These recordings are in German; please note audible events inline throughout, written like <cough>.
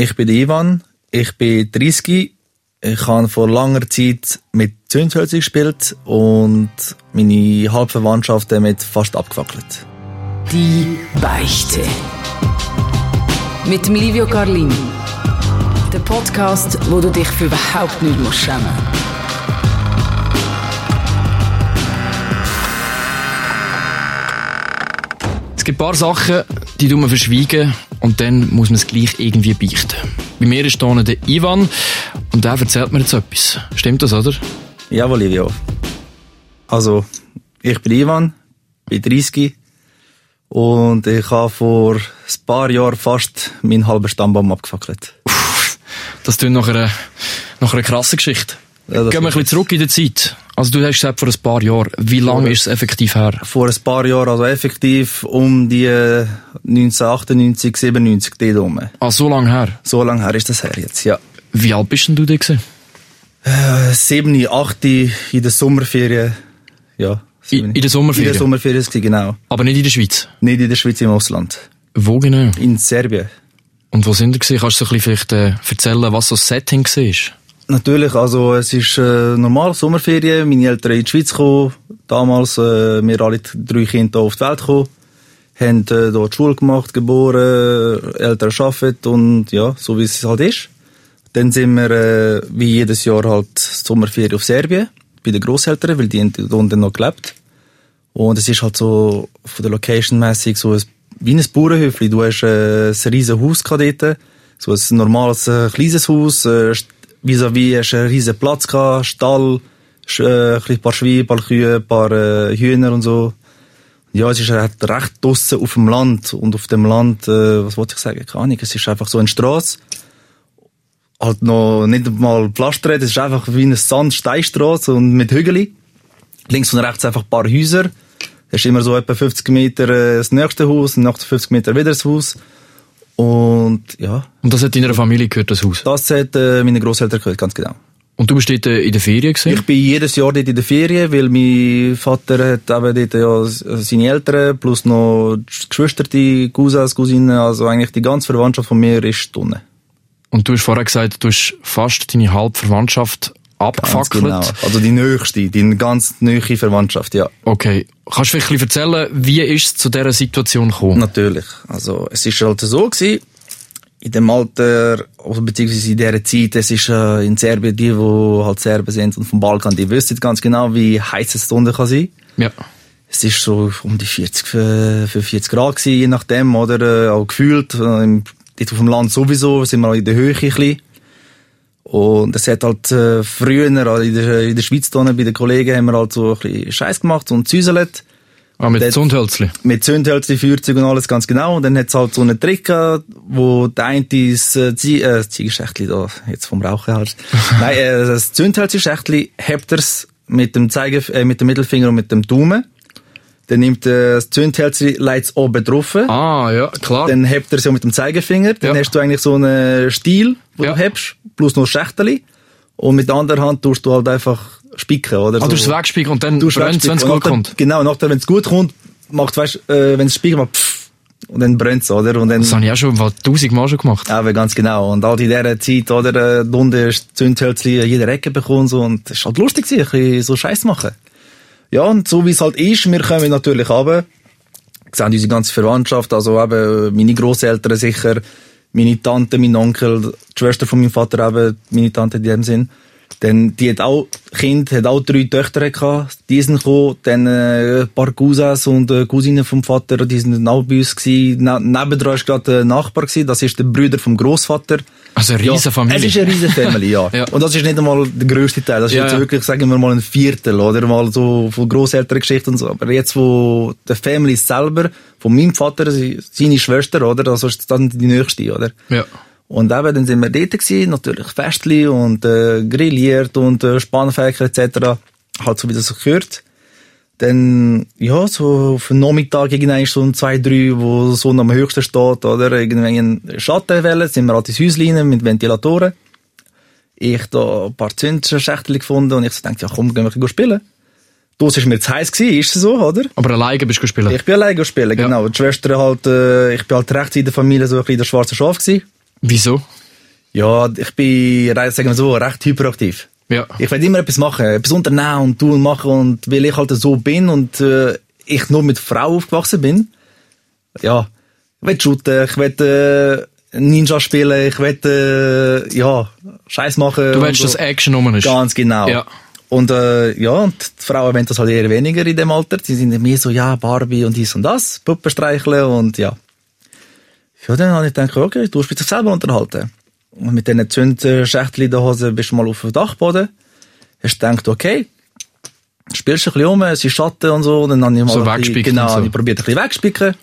Ich bin Ivan, ich bin 30. Ich habe vor langer Zeit mit Zündhölzer gespielt und meine Halbverwandtschaft damit fast abgefackelt. Die Beichte. Mit dem Livio Carlini. Der Podcast, wo du dich für überhaupt nicht musst schämen Es gibt ein paar Sachen, die tun wir verschweigen und dann muss man es gleich irgendwie beichten. Bei mir ist hier der Ivan und der erzählt mir jetzt etwas. Stimmt das, oder? Jawohl, Livio. Also, ich bin Ivan, bin 30 und ich habe vor ein paar Jahren fast meinen halben Stammbaum abgefackelt. Das tut nach einer, nach einer krassen Geschichte. Ja, Gehen wir ein bisschen zurück in der Zeit. Also du hast gesagt, vor ein paar Jahren. Wie lange ist es effektiv her? Vor ein paar Jahren, also effektiv um die äh, 1998, 97 dort rum. Ah, so lange her. So lange her ist das her jetzt, ja. Wie alt bist denn du da gewesen? Äh, 7, 8 in der Sommerferien, ja. In, in der Sommerferien? In der Sommerferien, genau. Aber nicht in der Schweiz? Nicht in der Schweiz, im Ausland. Wo genau? In Serbien. Und wo sind ihr gewesen? Kannst du so ein bisschen vielleicht äh, erzählen, was so das Setting war? Natürlich, also es ist äh, normal, Sommerferien, meine Eltern in die Schweiz gekommen, damals, äh, wir alle drei Kinder auf die Welt gekommen, haben äh, dort Schule gemacht, geboren, Eltern arbeiten und ja, so wie es halt ist. Dann sind wir, äh, wie jedes Jahr halt Sommerferien auf Serbien, bei den Grosseltern, weil die haben dort noch gelebt. Und es ist halt so, von der Location mäßig so ein, wie ein Bauernhöfli. Du hast äh, ein riesen Haus gehabt dort, so ein normales, äh, kleines Haus, äh, vis-à-vis hast du einen riesen Platz gehabt, Stall, äh, ein paar Schweine, ein paar Kühe, ein paar äh, Hühner und so. Ja, es ist halt recht draussen auf dem Land. Und auf dem Land, äh, was wollte ich sagen, keine Ahnung, es ist einfach so eine Strasse. Halt noch nicht mal Pflaster, es ist einfach wie eine Sand-Steinstrasse und mit Hügeli. Links und rechts einfach ein paar Häuser. Es ist immer so etwa 50 Meter äh, das nächste Haus, nach 50 Meter wieder das Haus. Und ja. Und das hat deiner Familie gehört, das Haus? Das hat äh, meine Großeltern gehört, ganz genau. Und du bist dort äh, in der Ferien gewesen? Ich bin jedes Jahr dort in der Ferien, weil mein Vater hat eben dort ja seine Eltern plus noch Geschwister, die Cousins, Cousinen, also eigentlich die ganze Verwandtschaft von mir ist unten. Und du hast vorher gesagt, du hast fast deine Halbverwandtschaft abgefackelt. Genau. Also die nächste, die ganz neue Verwandtschaft, ja. Okay. Kannst du vielleicht erzählen, wie ist es zu dieser Situation gekommen? Natürlich. Also, es ist halt so gewesen, in dem Alter, beziehungsweise in dieser Zeit, es ist äh, in Serbien, die, die halt Serben sind und vom Balkan, die wissen ganz genau, wie heiß es unten kann sein. Ja. Es ist so um die 40, für 40 Grad gewesen, je nachdem, oder, äh, auch gefühlt, äh, im, dort auf dem Land sowieso, sind wir auch in der Höhe ein bisschen. Und es hat halt äh, früher, also in der, in der Schweiz bei den Kollegen, haben wir halt so ein bisschen Scheiß gemacht und züselet. Ah, mit Zündhölzli? Mit Zündhölzli, Feuerzeug und alles, ganz genau. Und dann hat's halt so einen Trick gehabt, wo der eine das äh, äh, Ziegenschächtli da, jetzt vom Rauchen halt. <laughs> Nein, äh, das Zündhölzli-Schächtli hebt er's mit dem Zeige, äh, mit dem Mittelfinger und mit dem Daumen. Dann nimmt äh, das Zündhölzli, leitet's oben drauf. Ah, ja, klar. Dann hebt er es ja mit dem Zeigefinger. Dann Ja. hast du eigentlich so einen Stiel, wo Ja. du hebst, plus noch Schächteli. Und mit der anderen Hand tust du halt einfach spicken, oder? Ah, du hast es wegspielen und dann hast brennt wenn es wegspicken. gut Und nachher- kommt. Genau, nachher, wenn es gut kommt, macht, weißt, äh, wenn es spiegelt, macht pfff, und dann brennt's, oder? Und dann, Das habe ich auch schon mal tausendmal schon gemacht. ja, ganz genau. Und halt in dieser Zeit, oder, äh, unten ist Zündhölzli in jeder Ecke bekommen, so, und es ist halt lustig ein bisschen so Scheiß machen. Ja, und so wie es halt ist, wir kommen natürlich runter, sehen unsere ganze Verwandtschaft, also eben meine Grosseltern sicher, meine Tante, mein Onkel, die Schwester von meinem Vater eben, meine Tante in dem Sinn. Dann, die hat auch, Kind, hat auch drei Töchter gehabt, die sind gekommen, dann, äh, ein paar Cousins und äh, Cousinen vom Vater, die sind auch bei uns gewesen. Ne nebendran ist gerade ein Nachbar gewesen, das ist der Bruder vom Großvater. Also eine riesen Familie. Es ist eine riesen Family, ja. <laughs> Ja. Und das ist nicht einmal der grösste Teil. Das ist Ja, jetzt ja. wirklich, sagen wir mal, ein Viertel, oder? Mal so von Grosselterngeschichte und so. Aber jetzt, wo der Family selber, von meinem Vater, seine Schwester, oder? Also ist dann die nächste, oder? Ja. Und eben, dann sind wir dort gewesen, natürlich Festli und äh, grilliert und äh, Spannfächer etc. Halt so wie das so gehört. Dann, ja, so auf den Nachmittag irgendwann so um zwei, drei, wo die Sonne am höchsten steht, oder? Irgendwann eine Schattenwelle, sind wir halt ins Häuschen rein mit Ventilatoren. Ich da ein paar Zündschächtel gefunden und ich so dachte, ja komm, gehen wir spielen. Das ist mir zu heiß gewesen, ist es so, oder? Aber alleine bist du gespielt. Ich bin alleine Ja. genau. Die Schwester halt, äh, ich bin halt rechts in der Familie so ein bisschen der schwarze Schaf gewesen. Wieso? Ja, ich bin, sagen wir so, recht hyperaktiv. Ja. Ich will immer etwas machen, etwas unternehmen und tun und machen und weil ich halt so bin und äh, ich nur mit Frauen aufgewachsen bin, ja, ich will shooten, ich will äh, Ninja spielen, ich will äh, ja, Scheiß machen. Du willst, so. dass Action rum ist. Ganz genau. Ja. Und äh, ja, und die Frauen wollen das halt eher weniger in dem Alter. Die sind mehr so, ja, Barbie und dies und das, Puppen streicheln und ja. Ja, dann habe ich gedacht, okay, du musst dich selber unterhalten. Und mit diesen Zündschächtchen in der Hose bist du mal auf dem Dachboden. Hast gedacht, okay, spielst ein bisschen um, es ist Schatten und so. Und dann habe ich mal So ein bisschen, wegspicken genau, so. ich probiert ein bisschen wegspicken.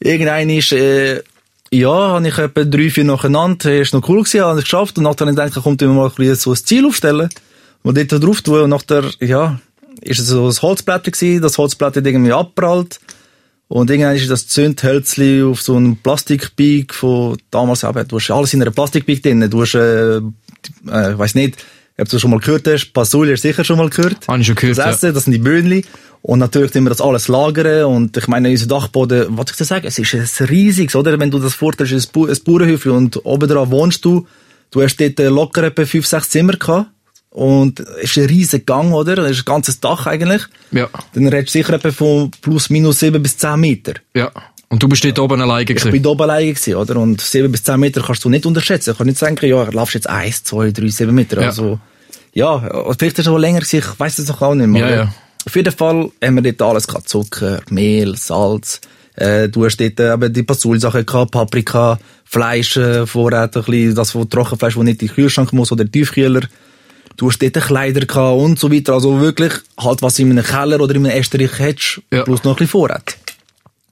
Irgendein ist, äh, ja, habe ich etwa drei, vier nacheinander, ist noch cool gewesen, habe ich geschafft. Und nachher habe ich gedacht, kommt immer mal ein bisschen so ein Ziel aufstellen. Und dort drauf tun. Und nachher, ja, ist es so ein Holzblatt gewesen, das Holzblatt hat irgendwie abprallt. Und irgendwann ist das Zündhölzli auf so einem Plastikbike von damals, aber du hast alles in einer Plastikbike drin. Du hast, äh, äh, ich weiss nicht, ob du schon mal gehört hast, Pasuli hast du sicher schon mal gehört. Habe ich schon gehört, Das Essen, das sind die Böhnli. Und natürlich tun wir das alles lagern. Und ich meine, unser Dachboden, was soll ich dir sagen, es ist ein riesiges, oder? Wenn du das vorstellst, ein, Bu ein Bauernhöfli und oben dran wohnst du, du hast dort locker etwa fünf, sechs Zimmer gehabt. Und es ist ein riesiger Gang, oder? Es ist ein ganzes Dach eigentlich. Ja. Dann redest du sicher etwa von plus minus sieben bis zehn Meter. Ja. Und du bist dort oben alleine Ich gewesen. bin da oben alleine gewesen, oder? Und sieben bis zehn Meter kannst du nicht unterschätzen. Ich kann nicht sagen, ja, laufst jetzt eins, zwei, drei, sieben Meter. Ja. Also, ja, vielleicht ist es auch länger gewesen, ich weiss es doch auch nicht mehr. Ja, ja. Auf jeden Fall haben wir dort alles gehabt. Zucker, Mehl, Salz, äh, du hast dort eben die Pasulsachen gehabt, Paprika, Fleisch, äh, Vorrat, ein bisschen, das von Trockenfleisch, das nicht in den Kühlschrank muss, oder Tiefkühler. Du hast dort Kleider gehabt und so weiter. Also wirklich, halt, was in einem Keller oder in einem Esterich hättest, Ja. plus noch ein bisschen Vorrat.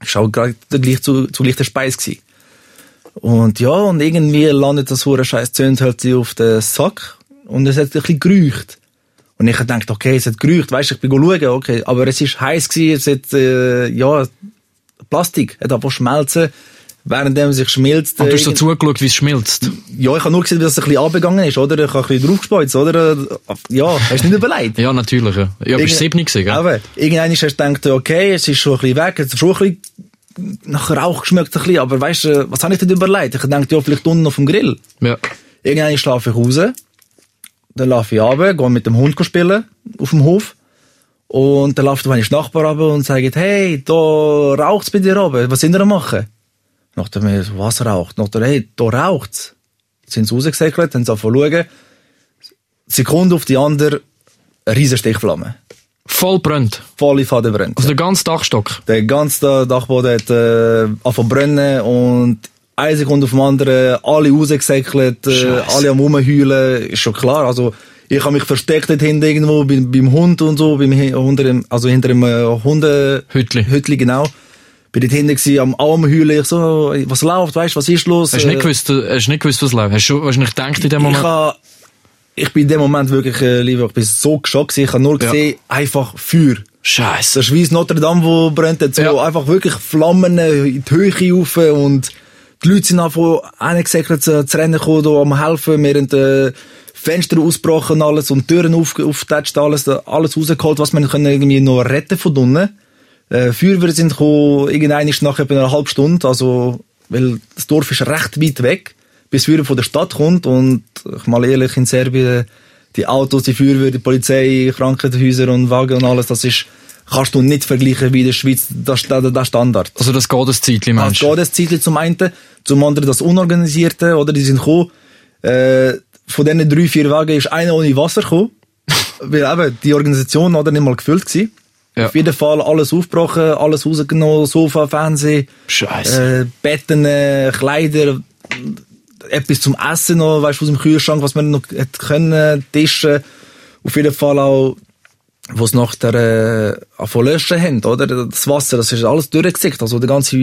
Das war auch gerade gleich zu, zu leichter Speise gewesen. Und ja, und irgendwie landet das hure scheiß Zündhölzchen auf den Sack und es hat ein bisschen geräucht. Und ich gedacht, okay, es hat geräucht, weißt du, ich bin schauen, okay, aber es ist heiß gewesen, es hat, äh, ja, Plastik, hat einfach schmelzen, währenddem sich schmilzt. Und du hast so irgend- zugeschaut, wie es schmilzt. ja, ich habe nur gesehen, wie das ein bisschen abgegangen ist, oder? Ich habe ein bisschen draufgespeuzt, oder? Ja, hast du nicht überlegt? <laughs> Ja, natürlich. Ja, ja bist 7 gewesen, gell? Aber irgendwann hast du gedacht, okay, es ist schon ein bisschen weg, es ist schon ein bisschen nach Rauch geschmeckt, ein bisschen, aber weißt du, was habe ich denn überlegt? Ich dachte, ja, vielleicht unten auf dem Grill. Ja. Irgendwann schlafe ich raus, dann laufe ich runter, gehe mit dem Hund spielen, auf dem Hof. Und dann läuft meine Nachbar runter und sagt, hey, da raucht's bei dir oben, was sind ihr am machen? Nachher mir, so, was raucht? Nachher, hey, da raucht's. Sind sie rausgesäckelt, haben sie angefangen zu schauen. Sekunde auf die andere, eine riesen Stichflamme. Voll brennt. Volle Faden brennt. Also der ganze Dachstock. Der ganze Dachboden hat äh, angefangen brennen und eine Sekunde auf dem anderen, alle rausgesäckelt, äh, alle am rumheulen, ist schon klar. Also, ich habe mich versteckt dort hinten irgendwo beim, beim Hund und so, beim, unter dem, also hinter dem äh, Hunde... Hütli. Hütli, genau. Bin dort hinten gewesen, am am heulen, ich so, was läuft, weißt, was ist los? Hast du nicht Äh, gewusst, hast du nicht gewusst was läuft? Hast du nicht gedacht in dem ich, Moment? ha, ich bin in dem Moment wirklich, äh, lieber, ich bin so geschockt. Ich habe nur Ja. gesehen, einfach Feuer. Scheiße. Das ist wie Notre Dame, wo brennt, so Ja. einfach wirklich Flammen äh, in die Höhe rauf und die Leute sind einfach reingesäckelt zu, zu rennen gekommen, da am helfen, haben äh, Fenster ausgebrochen und alles und Türen auf, aufgetatscht, alles, alles rausgeholt, was können irgendwie noch retten von unten. Äh, Feuerwehr sind gekommen, irgendein ist nach etwa einer halben Stunde, also, weil das Dorf ist recht weit weg, bis Feuerwehr von der Stadt kommt und, ich mal ehrlich, in Serbien, die Autos, die Feuerwehr, die Polizei, Krankenhäuser und Wagen und alles, das ist, kannst du nicht vergleichen wie in der Schweiz, das ist der, Standard. Also das geht ein Zeitchen, Das meinst geht das Zeitchen zum einen, zum anderen das Unorganisierte, oder? Die sind gekommen, äh, von diesen drei, vier Wagen ist einer ohne Wasser gekommen, <laughs> weil eben die Organisation oder nicht mal gefüllt gewesen. Ja. Auf jeden Fall alles aufgebrochen, alles rausgenommen, Sofa, Fernsehen, Scheiße. äh, Betten, äh, Kleider, etwas zum Essen noch, weißt du, aus dem Kühlschrank, was man noch hätte können, Tische. Auf jeden Fall auch, wo es nach der, äh, löschen haben, oder? Das Wasser, das ist alles durchgesickt, also der ganze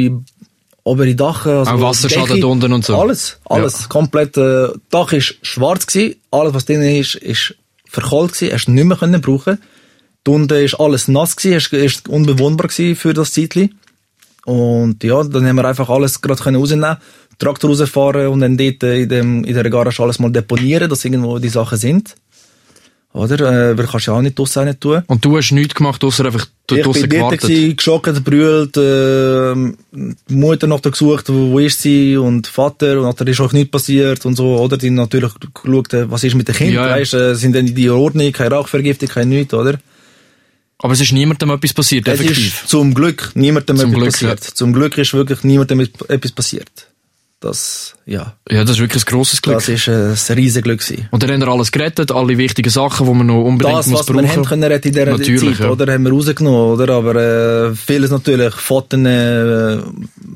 obere Dach. Also Auch Wasserschaden Decke, unten und so. Alles, alles, Ja. komplett, äh, Dach ist schwarz gewesen, alles was drin ist, ist verkohlt gewesen, hast du nicht mehr können brauchen. Unten ist alles nass gewesen, ist, unbewohnbar gewesen für das Zeitli. Und ja, dann haben wir einfach alles gerade können rausnehmen, Traktor rausfahren und dann dort in, dem, in der Garage alles mal deponieren, dass irgendwo die Sachen sind. Oder? Äh, weil kannst du ja auch nicht draussen nicht tun. Und du hast nichts gemacht, außer einfach Ich draussen bin dort gewartet. gewesen, geschockt, brüllt, äh, die Mutter noch gesucht, wo, wo ist sie, und Vater, und da ist auch nichts passiert, und so, oder? Die haben natürlich geschaut, äh, was ist mit den Kindern, Ja, ja. weißt, äh, sind denn die in Ordnung, keine Rauchvergiftung, kein nichts, oder? Aber es ist niemandem etwas passiert, Es effektiv. ist zum Glück niemandem Zum etwas Glück, passiert. Zum Glück ist wirklich niemandem etwas passiert. Das, ja, Ja, das ist wirklich ein grosses Glück. das ist äh, ein riesen Glück gewesen. Und dann haben wir alles gerettet, alle wichtigen Sachen, die man noch unbedingt das, muss was wir brauchen. haben können retten in dieser Natürlich, Zeit, ja. oder, haben wir rausgenommen, oder, aber äh, vieles natürlich, Fotos, äh,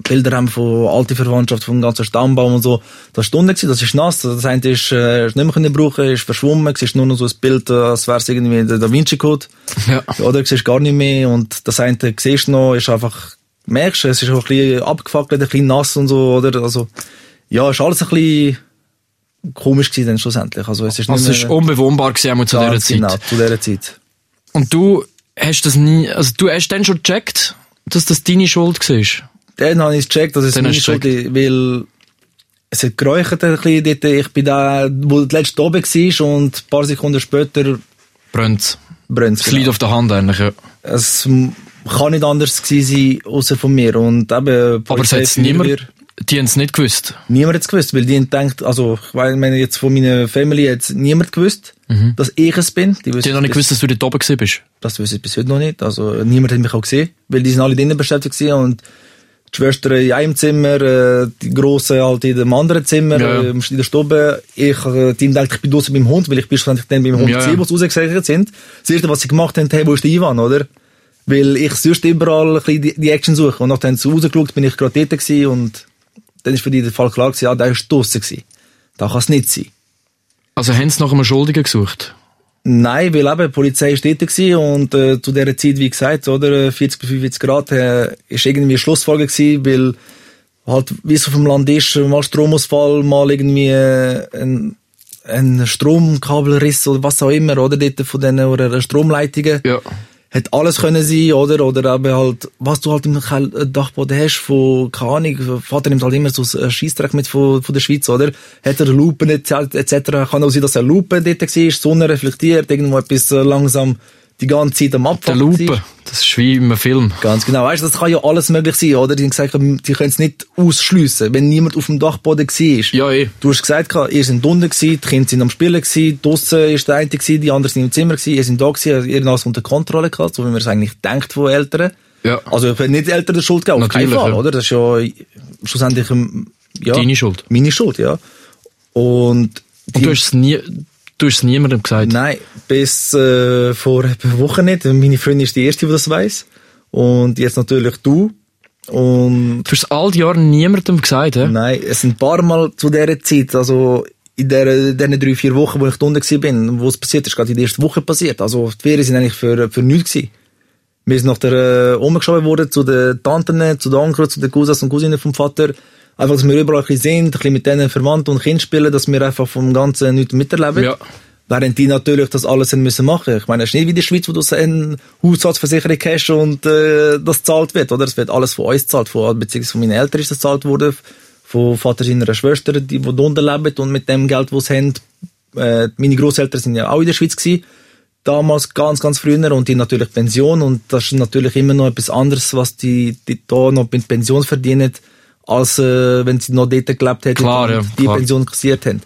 Bilder haben von alten Verwandtschaft, vom ganzen Stammbaum und so, das war gewesen, das ist nass, das eine ist, äh, ist nicht mehr können brauchen, ist verschwommen, es ist nur noch so ein Bild, äh, als wäre es irgendwie der Da Vinci Code, Ja. oder, du siehst gar nicht mehr, und das eine siehst du noch, ist einfach, merkst du, es ist auch ein bisschen abgefackelt, ein bisschen nass und so, oder, also, ja, ist alles ein bisschen komisch gewesen dann schlussendlich, also es ist Also es ist unbewohnbar gewesen, zu dieser Zeit. genau, zu dieser Zeit. Und du hast das nie, also du hast dann schon gecheckt, dass das deine Schuld war? Dann habe ich es gecheckt, dass es meine Schuld ist, weil es hat geräuchert ein bisschen dort. Ich bin da, wo der letzte oben war und ein paar Sekunden später Brennt. brennt Es liegt auf der Hand eigentlich, ja. Es kann nicht anders gewesen sein, außer von mir. Und eben, Aber es Polizei, hat niemand, die haben es nicht gewusst. niemand hat es gewusst, weil die haben gedacht, also, ich meine jetzt von meiner Family hat niemand gewusst, dass ich es bin. Die, Mhm. Die haben noch nicht gewusst, dass du dort oben gewesen bist. Das wissen ich bis heute noch nicht. Also, niemand hat mich auch gesehen, weil die sind alle drinnen beschäftigt gewesen und die Schwestern in einem Zimmer, äh, die Grossen halt in dem anderen Zimmer, Ja, ja. äh, in der Stube. Ich, äh, die haben gedacht, ich bin draussen beim Hund, weil ich bin schlussendlich dann beim Hund Ja, ja. wo sie rausgesichert sind. Das erste, was sie gemacht haben, hey, wo ist der Ivan, oder? Weil ich sonst überall ein bisschen die, die Action suche. Und nachdem sie rausgeschaut, bin ich gerade dort gewesen und dann ist für die der Fall klar gewesen, ja, der ist draussen gewesen. Da kann es nicht sein. Also haben sie nach einem Schuldigen gesucht. Nein, weil eben, die Polizei war dort gewesen und äh, zu dieser Zeit, wie gesagt, oder, äh, 40 bis 45 Grad, äh, ist irgendwie eine Schlussfolge gewesen, weil halt, wie es auf dem Land ist, mal Stromausfall, mal irgendwie äh, ein, ein Stromkabelriss oder was auch immer, oder, dort von diesen oder Stromleitungen. Ja. Hätte alles können sein, oder? Oder eben halt, was du halt im äh, Dachboden hast, von, keine Ahnung, Vater nimmt halt immer so ein Scheissdreck mit von, von der Schweiz, oder? Hat er Lupen etc. Kann auch sein, dass er Lupe dort war, Sonne reflektiert, irgendwo etwas äh, langsam die ganze Zeit am Der Abfall Lupe. Das ist wie einem Film. Ganz genau. Weißt du, das kann ja alles möglich sein, oder? Die haben gesagt, die können es nicht ausschliessen, wenn niemand auf dem Dachboden war. Ja, eh. Du hast gesagt, ihr seid unten gewesen, die Kinder sind am Spielen gewesen, draussen ist der eine gewesen, die anderen sind im Zimmer gewesen, ihr seid da gewesen, ihr habt alles unter Kontrolle gehabt, so wie man es eigentlich denkt von Eltern. Ja. Also, ich nicht Eltern die Schuld geben, auf keinen Natürlich, Fall, ja. oder? Das ist ja schlussendlich, ähm, ja. Deine Schuld. Meine Schuld, ja. Und, Und du hast es nie, du hast es niemandem gesagt. Nein, bis äh, vor einer Woche nicht. Meine Freundin ist die erste, die das weiß. Und jetzt natürlich du. Und Du hast es all die Jahre niemandem gesagt, hä? nein, es sind ein paar Mal zu dieser Zeit, also in der, diesen drei, vier Wochen, wo ich da unten bin, wo es passiert ist, gerade in der ersten Woche passiert. Also die Ferien sind eigentlich für, für nichts gewesen. Wir sind nach der äh, umgeschoben worden zu den Tanten, zu den Onkeln, zu den Cousins und Cousinen vom Vater. Einfach, dass wir überall ein bisschen sind, ein bisschen mit denen Verwandten und Kind spielen, dass wir einfach vom Ganzen nichts miterleben. Ja. Während die natürlich das alles haben müssen machen. Ich meine, es ist nicht wie in der Schweiz, wo du eine Haushaltsversicherung hast und äh, das zahlt wird, oder? Es wird alles von uns gezahlt, von, beziehungsweise von meinen Eltern ist das gezahlt worden, von Vater seiner Schwester, die, die unten leben und mit dem Geld, das sie haben, äh, meine Großeltern sind ja auch in der Schweiz gewesen, damals ganz, ganz früher und die natürlich Pension und das ist natürlich immer noch etwas anderes, was die, die da noch mit Pension verdienen, als äh, wenn sie noch dort gelebt hätten Klar, und ja, die klar. Pension kassiert haben.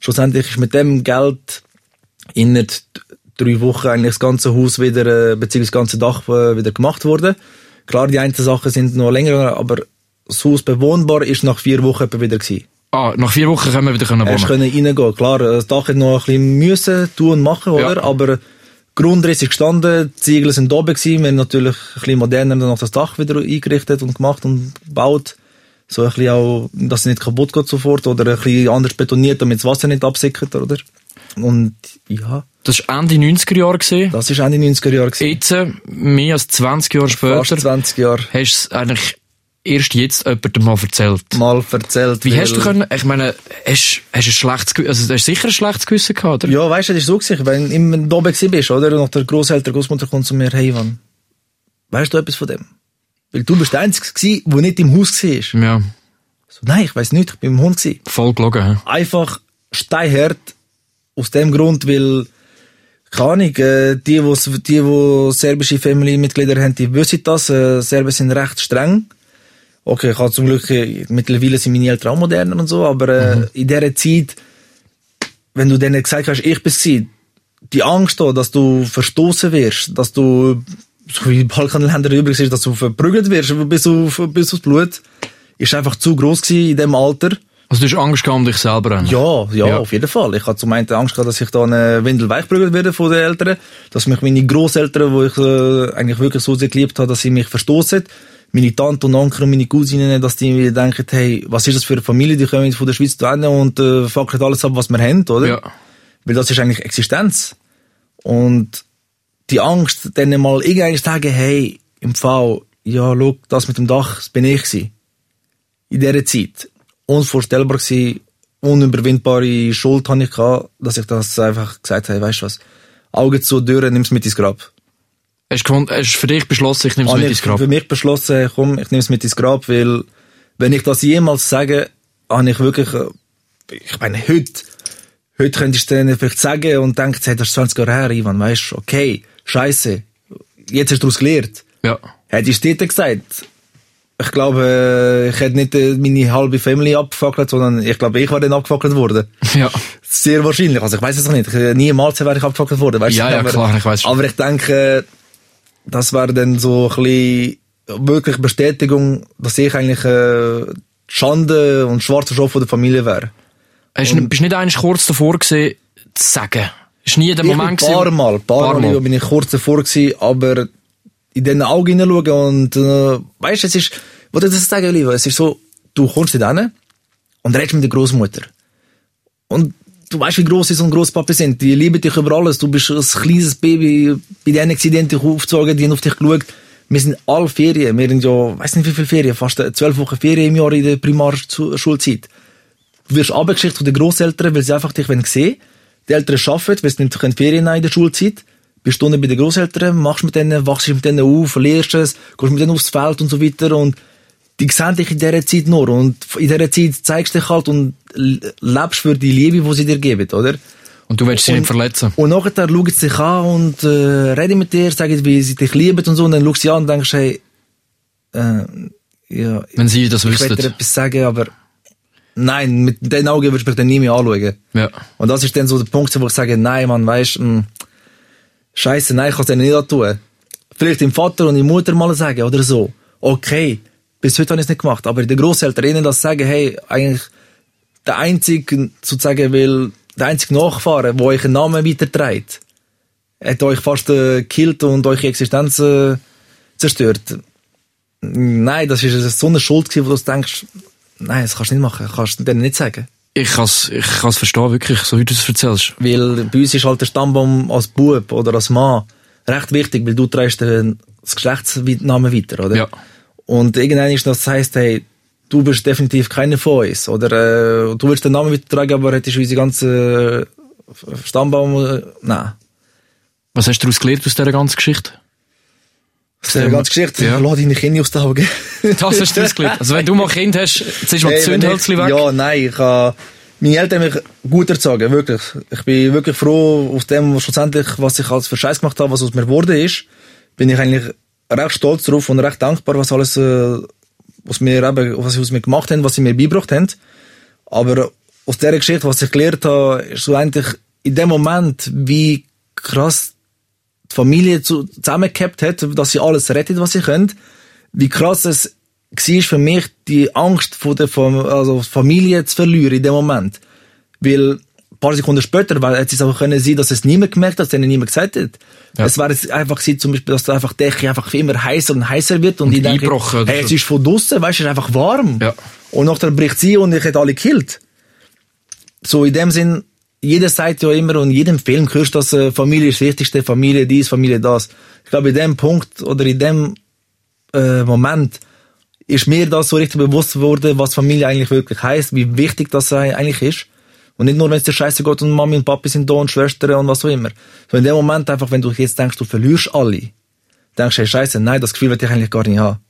Schlussendlich ist mit dem Geld innerhalb drei Wochen eigentlich das ganze Haus wieder, äh, beziehungsweise das ganze Dach äh, wieder gemacht worden. Klar, die einzelnen Sachen sind noch länger, aber das Haus bewohnbar ist nach vier Wochen wieder gewesen. Ah, nach vier Wochen können wir wieder können Erst wohnen. können reingehen. Klar, das Dach hat noch ein bisschen müssen tun und machen, oder? Ja. Aber Grundriss ist gestanden, die Ziegel sind oben gewesen, wir haben natürlich ein bisschen moderner noch das Dach wieder eingerichtet und gemacht und gebaut. So ein bisschen auch, dass es nicht kaputt geht sofort, oder ein bisschen anders betoniert, damit das Wasser nicht absickert, oder? Und, ja, Das war Ende 90er Jahre. Gewesen. das ist Ende 90er Jahre gewesen. Jetzt, äh, mehr als 20 Jahre später, Fast 20 Jahre hast du es eigentlich erst jetzt jemandem mal erzählt. mal erzählt. Wie hast du können, ich meine, hast, hast du ein schlechtes Gewissen, also du hast sicher ein schlechtes Gewissen gehabt, oder? Ja, weißt du, das ist so gewesen, wenn du immer da oben bist, oder? Und nach der Großeltern, Großmutter kommt zu mir, hey, Ivan, weißt du etwas von dem? Weil du bist der Einzige gewesen, der nicht im Haus war. Ja, So, nein, ich weiss nicht, ich bin im Hund gewesen. voll gelogen. hä? Einfach steinhart, aus dem Grund, weil, keine Ahnung, äh, die, wo, die, wo serbische Family-Mitglieder haben, die wissen das. Äh, Serben sind recht streng. Okay, ich habe zum Glück, äh, mittlerweile sind meine Eltern auch moderner und so, aber äh, Mhm. in dieser Zeit, wenn du denen gesagt hast, ich bin's gewesen, die Angst da, dass du verstoßen wirst, dass du, so wie in Balkanländern übrigens ist, dass du verprügelt wirst bis, auf, bis aufs Blut, ist einfach zu groß gewesen in dem Alter. Also du hast Angst gehabt um dich selber? auch? Ja, ja, Ja. auf jeden Fall. Ich hatte zum einen Angst gehabt, dass ich da eine Windel weichprügelt werde von den Eltern, dass mich meine Grosseltern, wo ich äh, eigentlich wirklich so sehr geliebt habe, dass sie mich verstoßen, meine Tante und Onkel und meine Cousinen, dass die mir denken, hey, was ist das für eine Familie, die kommen von der Schweiz zu Ende und äh, fackeln alles ab, was wir haben, oder? Ja. Weil das ist eigentlich Existenz. Und die Angst, dann mal irgendwann zu sagen, hey, im Fall, ja, schau, das mit dem Dach, das bin ich gewesen. In dieser Zeit. Unvorstellbar gewesen, unüberwindbare Schuld hatte ich gehabt, dass ich das einfach gesagt habe, weißt du was, Augen zu, Türen, nimm's mit ins Grab. Hast du hast für dich beschlossen, ich nehme es mit ich ins Grab? für mich beschlossen, komm, ich nehme es mit ins Grab, weil, wenn ich das jemals sage, habe ich wirklich, äh, ich meine, heute, heute könntest du denen vielleicht sagen und denkst, hey, das ist 20 Jahre her, Ivan, weißt du, okay, scheiße, jetzt hast du daraus gelernt. Ja. Hättest du dir gesagt, ich glaube, äh, ich hätte nicht äh, meine halbe Family abgefackelt, sondern ich glaube, ich wäre dann abgefackelt worden. <laughs> Ja. Sehr wahrscheinlich. Also ich weiß es noch nicht. Ich, äh, niemals wäre ich abgefackelt worden. Weißt Ja, du? ja, aber, klar, ich weiss schon. Aber ich denke, das wäre dann so ein bisschen wirklich Bestätigung, dass ich eigentlich äh, die Schande und schwarzer Schopf von der Familie wäre. Hast du, bist nicht eigentlich kurz davor gewesen, zu sagen? Ist nie der Moment bin ein paar gewesen- Mal, ein paar, Paar Mal, Mal. bin ich kurz davor gewesen, aber in den Augen hineinschauen und, äh, weißt, es ist, was ich das sagen, Oliver, es ist so, du kommst nicht hin und redest mit der Großmutter. Und du weißt, wie groß sie so ein Großpapa sind. Die lieben dich über alles. Du bist ein kleines Baby. Bei denen sie dich aufgezogen, die haben auf dich geschaut. Wir sind alle Ferien. Wir haben ja, weiss nicht wie viele Ferien, fast zwölf Wochen Ferien im Jahr in der Primarschulzeit. Du wirst abgeschickt von den Grosseltern, weil sie einfach dich sehen wollen. Die Eltern arbeiten, weil sie nicht können Ferien nehmen in der Schulzeit. Bist du unten bei den Grosseltern, machst mit denen, wachst mit denen auf, lernst es, gehst mit denen aufs Feld und so weiter und die sehen dich in dieser Zeit nur und in dieser Zeit zeigst dich halt und lebst für die Liebe, die sie dir geben, oder? Und du willst sie nicht verletzen. Und nachher schauen sie dich an und äh, reden mit dir, sagen, wie sie dich lieben und so und dann schaust du sie an und denkst, hey, äh, ja, Wenn sie das ich will dir wüssten. etwas sagen, aber nein, mit den Augen würdest du mich dann nie mehr anschauen. Ja. Und das ist dann so der Punkt, wo ich sage, nein, man, weißt, mh, Scheiße, nein, ich kann es denen nicht tun. Vielleicht dem Vater und der Mutter mal sagen oder so. Okay, bis heute habe ich es nicht gemacht. Aber den Grosseltern ihnen das sagen, hey, eigentlich der einzige, sozusagen, weil der einzige Nachfahren, der euch einen Namen weiterträgt, hat euch fast äh, gekillt und eure Existenz äh, zerstört. Nein, das ist so eine Schuld gewesen, wo du denkst, nein, das kannst du nicht machen, kannst du denen nicht sagen. Ich kann's, ich kann's verstehen, wirklich, so wie du es erzählst. Weil bei uns ist halt der Stammbaum als Bub oder als Mann recht wichtig, weil du trägst den, das Geschlechtsnamen weiter, oder? Ja. Und irgendwann ist das heisst, hey, du bist definitiv keiner von uns, oder, äh, du willst den Namen weitertragen, aber hättest unsere ganze äh, Stammbaum, äh, nein. Was hast du daraus gelernt aus dieser ganzen Geschichte? Das ist eine ganze Geschichte. Ja. Lass deine Kinder aus den Augen. Das hast du daraus gelernt. Also wenn du mal Kind hast, ziehst du mal Hey, wenn Zündhölzchen weg. Ja, nein, ich habe, meine Eltern haben mich gut erzogen, wirklich. Ich bin wirklich froh, aus dem, was schlussendlich, was ich als für Scheiß gemacht habe, was aus mir geworden ist, bin ich eigentlich recht stolz drauf und recht dankbar, was alles, äh, was mir eben, was sie aus mir gemacht haben, was sie mir beigebracht haben. Aber aus dieser Geschichte, was ich gelernt habe, ist so eigentlich in dem Moment, wie krass die Familie zu, zusammengehabt hat, dass sie alles rettet, was sie können. Wie krass es war für mich, die Angst vor der also Familie zu verlieren in dem Moment. Weil ein paar Sekunden später weil, es auch können sein, dass es niemand gemerkt hat, dass denen niemand gesagt hat. Ja. Es jetzt einfach gewesen, zum Beispiel, dass da einfach Decke einfach immer heißer und heißer wird und, Und ich denke, hey, es ist von draussen, weißt du, es ist einfach warm. Ja. Und nachher bricht sie und ich hätte alle gekillt so in dem Sinn, jeder sagt ja immer und jedem Film hörst du, dass äh, Familie ist das Wichtigste, Familie dies, Familie das. Ich glaube, in dem Punkt oder in dem äh, Moment ist mir das so richtig bewusst geworden, was Familie eigentlich wirklich heißt, wie wichtig das eigentlich ist. Und nicht nur, wenn es dir scheiße geht und Mami und Papi sind da und Schwestern und was auch immer. So in dem Moment einfach, wenn du jetzt denkst, du verlierst alle, denkst du, hey, scheiße, nein, das Gefühl will ich eigentlich gar nicht haben.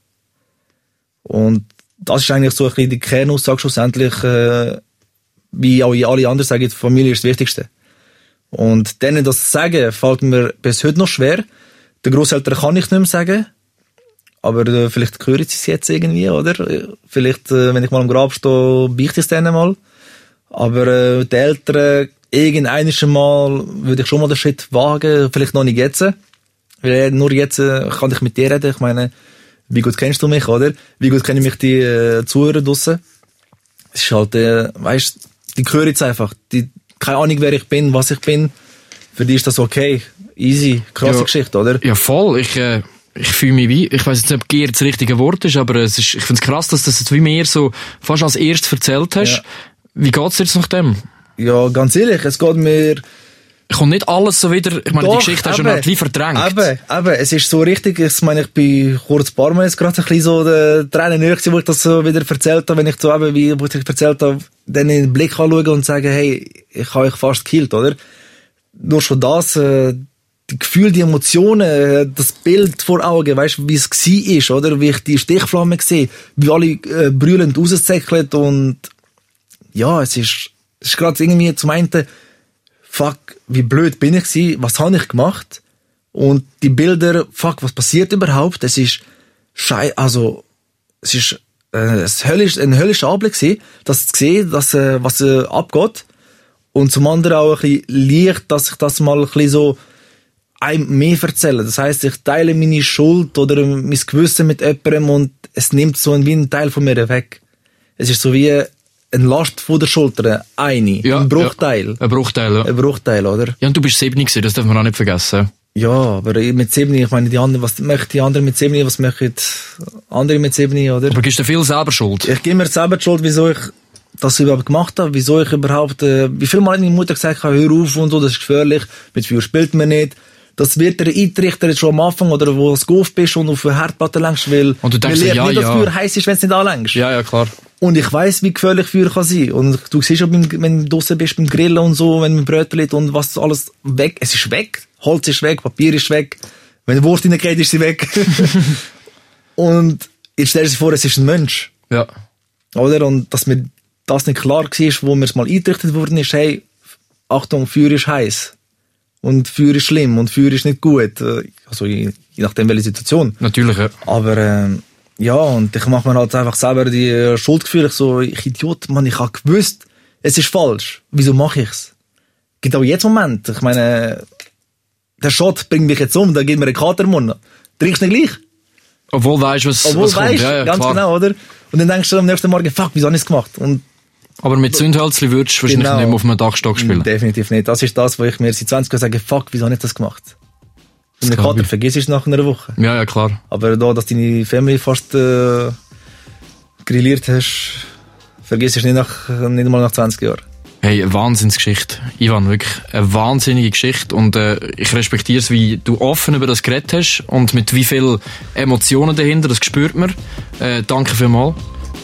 Und das ist eigentlich so ein bisschen die Kernaussage schlussendlich, äh, wie auch alle anderen sagen, Familie ist das Wichtigste. Und denen das zu sagen, fällt mir bis heute noch schwer. Den Grosseltern kann ich nicht mehr sagen. Aber äh, vielleicht hören sie es jetzt irgendwie, oder? Vielleicht, äh, wenn ich mal am Grab stehe, beichte ich es denen mal. Aber äh, die Eltern, irgendeines Mal würde ich schon mal den Schritt wagen, vielleicht noch nicht jetzt. Weil nur jetzt äh, kann ich mit dir reden. Ich meine, wie gut kennst du mich, oder? Wie gut kennen mich die äh, Zuhörer draussen? Es ist halt, äh, weißt, die hören jetzt einfach. Die, keine Ahnung, wer ich bin, was ich bin. Für die ist das okay. Easy. Krasse Ja. Geschichte, oder? Ja, voll. Ich, äh, ich fühle mich wie, ich weiß jetzt nicht, ob Gier das richtige Wort ist, aber es ist, ich finde es krass, dass du das jetzt wie mir so fast als erstes erzählt hast. Ja. Wie geht's dir jetzt nach dem? Ja, ganz ehrlich, es geht mir Kommt nicht alles so wieder, ich meine, die Doch, Geschichte hast du eben. noch wie verdrängt. Eben, eben, es ist so richtig, ich meine, ich bin kurz ein paar Mal jetzt gerade ein bisschen so der Tränen näher gewesen, wo ich das so wieder erzählt habe, wenn ich so eben, wie, wo ich erzählt habe, dann in den Blick anschauen und sagen, hey, ich habe euch fast gekillt, oder? Nur schon das, äh, die Gefühle, die Emotionen, äh, das Bild vor Augen, weißt du, wie es gsi ist, oder? Wie ich die Stichflamme sehe, wie alle äh, brüllend rauszäckeln und ja, es ist, es ist gerade irgendwie zum einen, fuck, wie blöd bin ich gewesen, was habe ich gemacht? Und die Bilder, fuck, was passiert überhaupt? Es ist schei, also, es ist äh, ein höllisch, ein höllischer Anblick gewesen, das zu sehen, dass, äh, was äh, abgeht. Und zum anderen auch ein bisschen leicht, dass ich das mal ein bisschen so einem mehr erzähle. Das heißt, ich teile meine Schuld oder mein Gewissen mit jemandem und es nimmt so ein, wie einen Teil von mir weg. Es ist so wie eine Last von der Schulter, eine, Ja, ein Bruchteil. Ja. Ein Bruchteil, ja. Ein Bruchteil, oder? Ja, und du bist 7 gewesen, das darf man auch nicht vergessen. Ja, aber mit 7, ich meine, die anderen, was möchten die anderen mit 7, was möchten andere mit 7, oder? Aber gibst du viel selber Schuld? Ich gebe mir selber die Schuld, wieso ich das überhaupt gemacht habe, wieso ich überhaupt, äh, wie viel Mal hat meine Mutter gesagt, habe, hör auf und so, das ist gefährlich, mit Feuer spielt man nicht. Das wird der eintrichter jetzt schon am Anfang, oder wo du Golf bist und auf eine Herdplatte längst, weil Und du denkst man lernt ja, nicht, dass ja. Feuer heiß ist, wenn es nicht anlängst. Ja, ja, klar. Und ich weiss, wie gefährlich Feuer kann sein. Und du siehst beim, wenn du draussen bist, beim Grillen und so, wenn du Brötchen und was alles weg, es ist weg. Holz ist weg, Papier ist weg. Wenn eine Wurst reingeht, ist sie weg. <laughs> und jetzt stell dir vor, es ist ein Mensch. Ja. Oder? Und dass mir das nicht klar war, wo mir es mal eingerichtet worden ist, hey, Achtung, Feuer ist heiß. Und Feuer ist schlimm und Feuer ist nicht gut. Äh, Also je, je nachdem, welche Situation. Natürlich, ja. Aber ähm, ja, und ich mache mir halt einfach selber die äh, Schuldgefühle. Ich so, ich Idiot, Mann, ich habe gewusst, es ist falsch. Wieso mache ich's? Gibt auch jetzt Moment. Ich meine, der Shot bringt mich jetzt um, da geht mir ein Kater im Mund. Trinkst du nicht gleich? Obwohl du weißt, was, Obwohl was du kommt. weißt, Ja, ja, ganz klar. genau, oder? Und dann denkst du am nächsten Morgen, fuck, wieso habe ich es gemacht? Und Aber mit Zündhölzli würdest du wahrscheinlich Genau. nicht mehr auf einem Dachstock spielen. definitiv nicht. Das ist das, wo ich mir seit 20 Jahren sage, fuck, wieso habe ich das gemacht? Glaub Kater ich. vergiss es nach einer Woche. Ja, ja, klar. Aber da, dass deine Family fast äh, grilliert hast, vergiss es nicht, nach, nicht mal nach 20 Jahren. Hey, eine Wahnsinnsgeschichte. Ivan, wirklich eine wahnsinnige Geschichte. Und äh, ich respektiere es, wie du offen über das geredet hast und mit wie viel Emotionen dahinter, das spürt man. Äh, danke vielmals.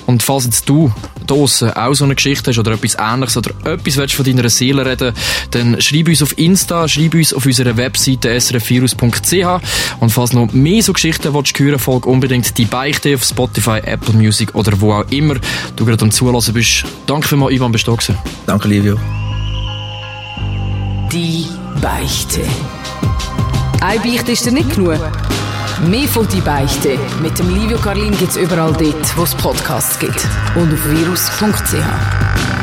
Und falls jetzt du draussen auch so eine Geschichte hast oder etwas ähnliches oder etwas willst von deiner Seele reden, dann schreib uns auf Insta, schreib uns auf unserer Webseite srfvirus.ch und falls noch mehr so Geschichten willst hören, folg unbedingt die Beichte auf Spotify, Apple Music oder wo auch immer du gerade am Zulassen bist. Danke vielmals, Ivan, bist du da. Danke, Livio. Die Beichte. Eine Beichte ist dir nicht genug. Mehr von «Die Beichte» mit dem Livio Carlin gibt's überall dort, wo es Podcasts gibt. Und auf virus.ch.